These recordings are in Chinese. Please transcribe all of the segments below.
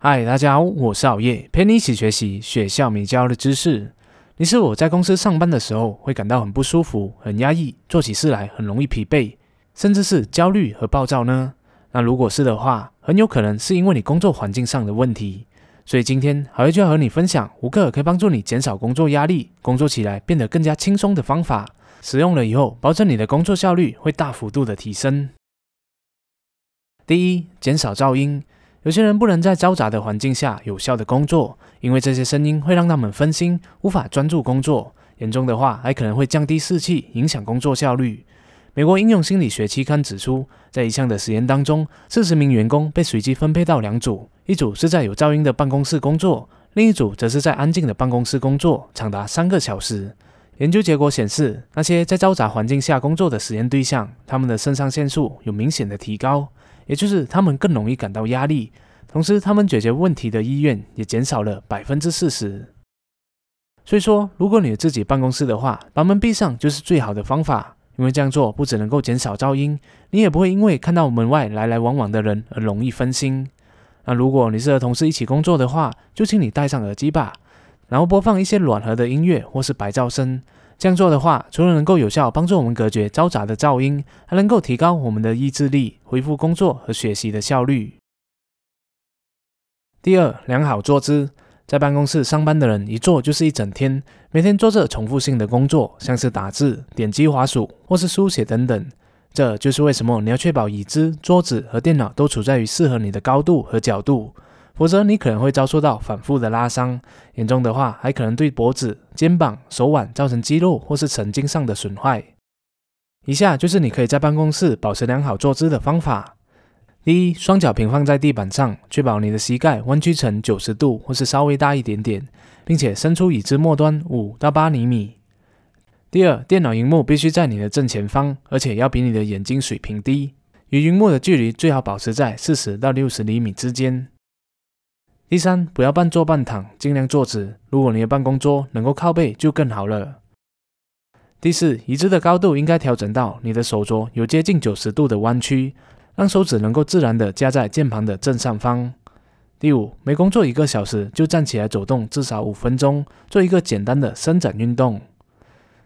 嗨，大家好，我是熬夜，陪你一起学习学校没教的知识。你是我在公司上班的时候会感到很不舒服、很压抑，做起事来很容易疲惫，甚至是焦虑和暴躁呢？那如果是的话，很有可能是因为你工作环境上的问题。所以今天好夜就要和你分享五个可以帮助你减少工作压力、工作起来变得更加轻松的方法。使用了以后，保证你的工作效率会大幅度的提升。第一，减少噪音。有些人不能在嘈杂的环境下有效的工作，因为这些声音会让他们分心，无法专注工作。严重的话，还可能会降低士气，影响工作效率。美国应用心理学期刊指出，在一项的实验当中，四十名员工被随机分配到两组，一组是在有噪音的办公室工作，另一组则是在安静的办公室工作，长达三个小时。研究结果显示，那些在嘈杂环境下工作的实验对象，他们的肾上腺素有明显的提高，也就是他们更容易感到压力，同时他们解决问题的意愿也减少了百分之四十。所以说，如果你自己办公室的话，把门闭上就是最好的方法，因为这样做不只能够减少噪音，你也不会因为看到门外来来往往的人而容易分心。那如果你是和同事一起工作的话，就请你戴上耳机吧。然后播放一些暖和的音乐或是白噪声，这样做的话，除了能够有效帮助我们隔绝嘈杂的噪音，还能够提高我们的意志力，恢复工作和学习的效率。第二，良好坐姿，在办公室上班的人一坐就是一整天，每天做着重复性的工作，像是打字、点击滑鼠或是书写等等。这就是为什么你要确保椅子、桌子和电脑都处在于适合你的高度和角度。否则，你可能会遭受到反复的拉伤，严重的话还可能对脖子、肩膀、手腕造成肌肉或是神经上的损坏。以下就是你可以在办公室保持良好坐姿的方法：第一，双脚平放在地板上，确保你的膝盖弯曲成九十度或是稍微大一点点，并且伸出椅子末端五到八厘米。第二，电脑荧幕必须在你的正前方，而且要比你的眼睛水平低，与荧幕的距离最好保持在四十到六十厘米之间。第三，不要半坐半躺，尽量坐直。如果你的办公桌能够靠背，就更好了。第四，椅子的高度应该调整到你的手镯有接近九十度的弯曲，让手指能够自然的夹在键盘的正上方。第五，每工作一个小时就站起来走动至少五分钟，做一个简单的伸展运动。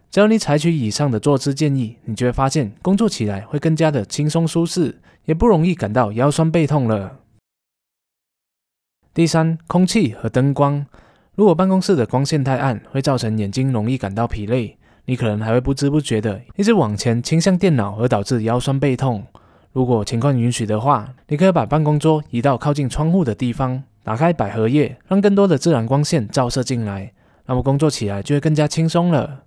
只要你采取以上的坐姿建议，你就会发现工作起来会更加的轻松舒适，也不容易感到腰酸背痛了。第三，空气和灯光。如果办公室的光线太暗，会造成眼睛容易感到疲累，你可能还会不知不觉的一直往前倾向电脑，而导致腰酸背痛。如果情况允许的话，你可以把办公桌移到靠近窗户的地方，打开百合叶，让更多的自然光线照射进来，那么工作起来就会更加轻松了。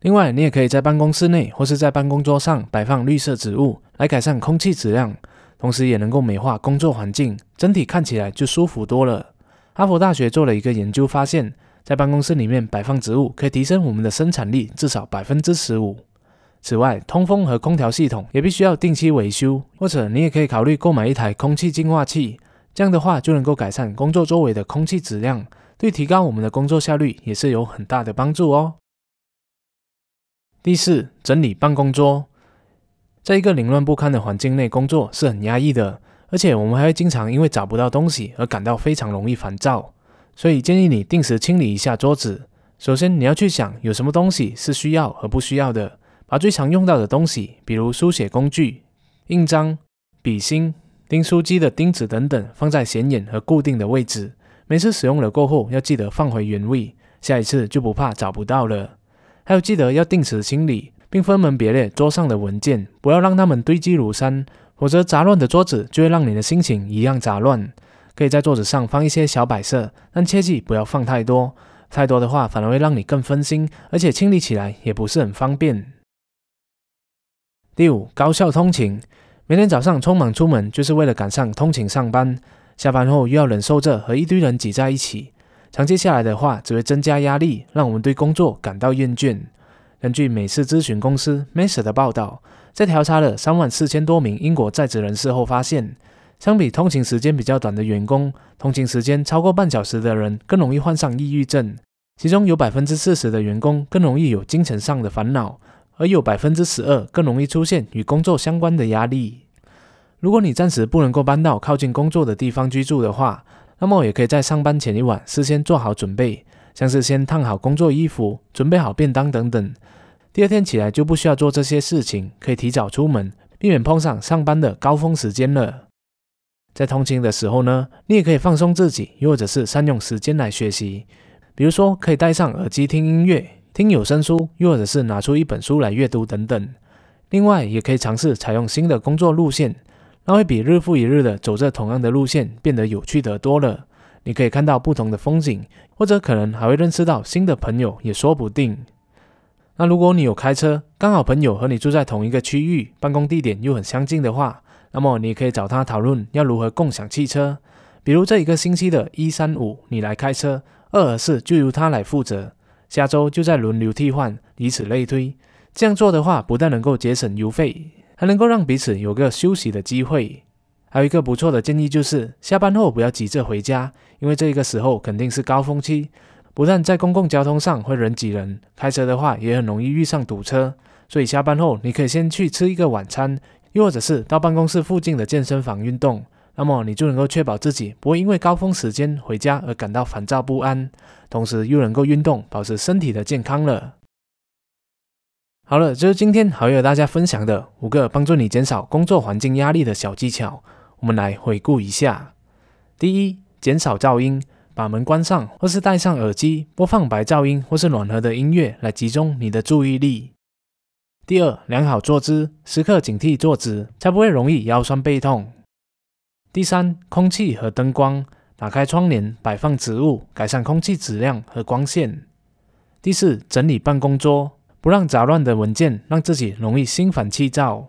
另外，你也可以在办公室内或是在办公桌上摆放绿色植物，来改善空气质量。同时也能够美化工作环境，整体看起来就舒服多了。哈佛大学做了一个研究，发现，在办公室里面摆放植物，可以提升我们的生产力至少百分之十五。此外，通风和空调系统也必须要定期维修，或者你也可以考虑购买一台空气净化器，这样的话就能够改善工作周围的空气质量，对提高我们的工作效率也是有很大的帮助哦。第四，整理办公桌。在一个凌乱不堪的环境内工作是很压抑的，而且我们还会经常因为找不到东西而感到非常容易烦躁。所以建议你定时清理一下桌子。首先，你要去想有什么东西是需要和不需要的，把最常用到的东西，比如书写工具、印章、笔芯、钉书机的钉子等等，放在显眼和固定的位置。每次使用了过后，要记得放回原位，下一次就不怕找不到了。还有，记得要定时清理。并分门别类桌上的文件，不要让它们堆积如山，否则杂乱的桌子就会让你的心情一样杂乱。可以在桌子上放一些小摆设，但切记不要放太多，太多的话反而会让你更分心，而且清理起来也不是很方便。第五，高效通勤。每天早上匆忙出门就是为了赶上通勤上班，下班后又要忍受着和一堆人挤在一起，长期下来的话只会增加压力，让我们对工作感到厌倦。根据美式咨询公司 Mesa 的报道，在调查了三万四千多名英国在职人士后发现，相比通勤时间比较短的员工，通勤时间超过半小时的人更容易患上抑郁症。其中有百分之四十的员工更容易有精神上的烦恼，而有百分之十二更容易出现与工作相关的压力。如果你暂时不能够搬到靠近工作的地方居住的话，那么也可以在上班前一晚事先做好准备，像是先烫好工作衣服、准备好便当等等。第二天起来就不需要做这些事情，可以提早出门，避免碰上上班的高峰时间了。在通勤的时候呢，你也可以放松自己，又或者是善用时间来学习。比如说，可以戴上耳机听音乐、听有声书，又或者是拿出一本书来阅读等等。另外，也可以尝试采用新的工作路线，那会比日复一日的走着同样的路线变得有趣得多了。你可以看到不同的风景，或者可能还会认识到新的朋友，也说不定。那如果你有开车，刚好朋友和你住在同一个区域，办公地点又很相近的话，那么你可以找他讨论要如何共享汽车。比如这一个星期的一三五你来开车。二和四就由他来负责，下周就再轮流替换，以此类推。这样做的话，不但能够节省油费，还能够让彼此有个休息的机会。还有一个不错的建议就是，下班后不要急着回家，因为这个时候肯定是高峰期，不但在公共交通上会人挤人，开车的话也很容易遇上堵车。所以下班后你可以先去吃一个晚餐，又或者是到办公室附近的健身房运动。那么你就能够确保自己不会因为高峰时间回家而感到烦躁不安，同时又能够运动，保持身体的健康了。好了，这是今天好友大家分享的五个帮助你减少工作环境压力的小技巧。我们来回顾一下：第一，减少噪音，把门关上，或是戴上耳机，播放白噪音或是暖和的音乐来集中你的注意力。第二，良好坐姿，时刻警惕坐姿，才不会容易腰酸背痛。第三，空气和灯光，打开窗帘，摆放植物，改善空气质量和光线。第四，整理办公桌，不让杂乱的文件让自己容易心烦气躁。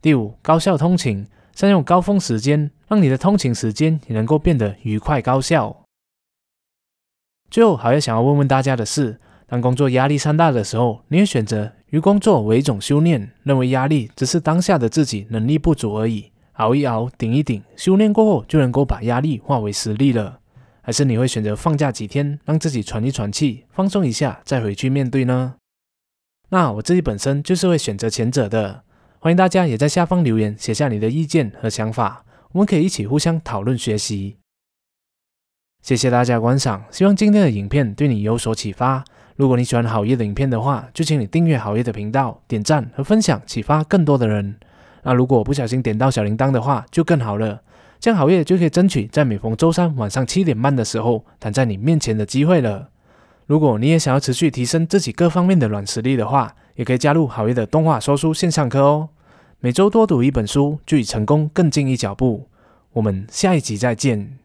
第五，高效通勤，善用高峰时间，让你的通勤时间也能够变得愉快高效。最后，还要想要问问大家的是，当工作压力山大的时候，你会选择与工作为一种修炼，认为压力只是当下的自己能力不足而已？熬一熬，顶一顶，修炼过后就能够把压力化为实力了。还是你会选择放假几天，让自己喘一喘气，放松一下，再回去面对呢？那我自己本身就是会选择前者的。欢迎大家也在下方留言，写下你的意见和想法，我们可以一起互相讨论学习。谢谢大家观赏，希望今天的影片对你有所启发。如果你喜欢好业的影片的话，就请你订阅好业的频道，点赞和分享，启发更多的人。那如果不小心点到小铃铛的话，就更好了。这样好业就可以争取在每逢周三晚上七点半的时候弹在你面前的机会了。如果你也想要持续提升自己各方面的软实力的话，也可以加入好业的动画说书线上课哦。每周多读一本书，就离成功更近一脚步。我们下一集再见。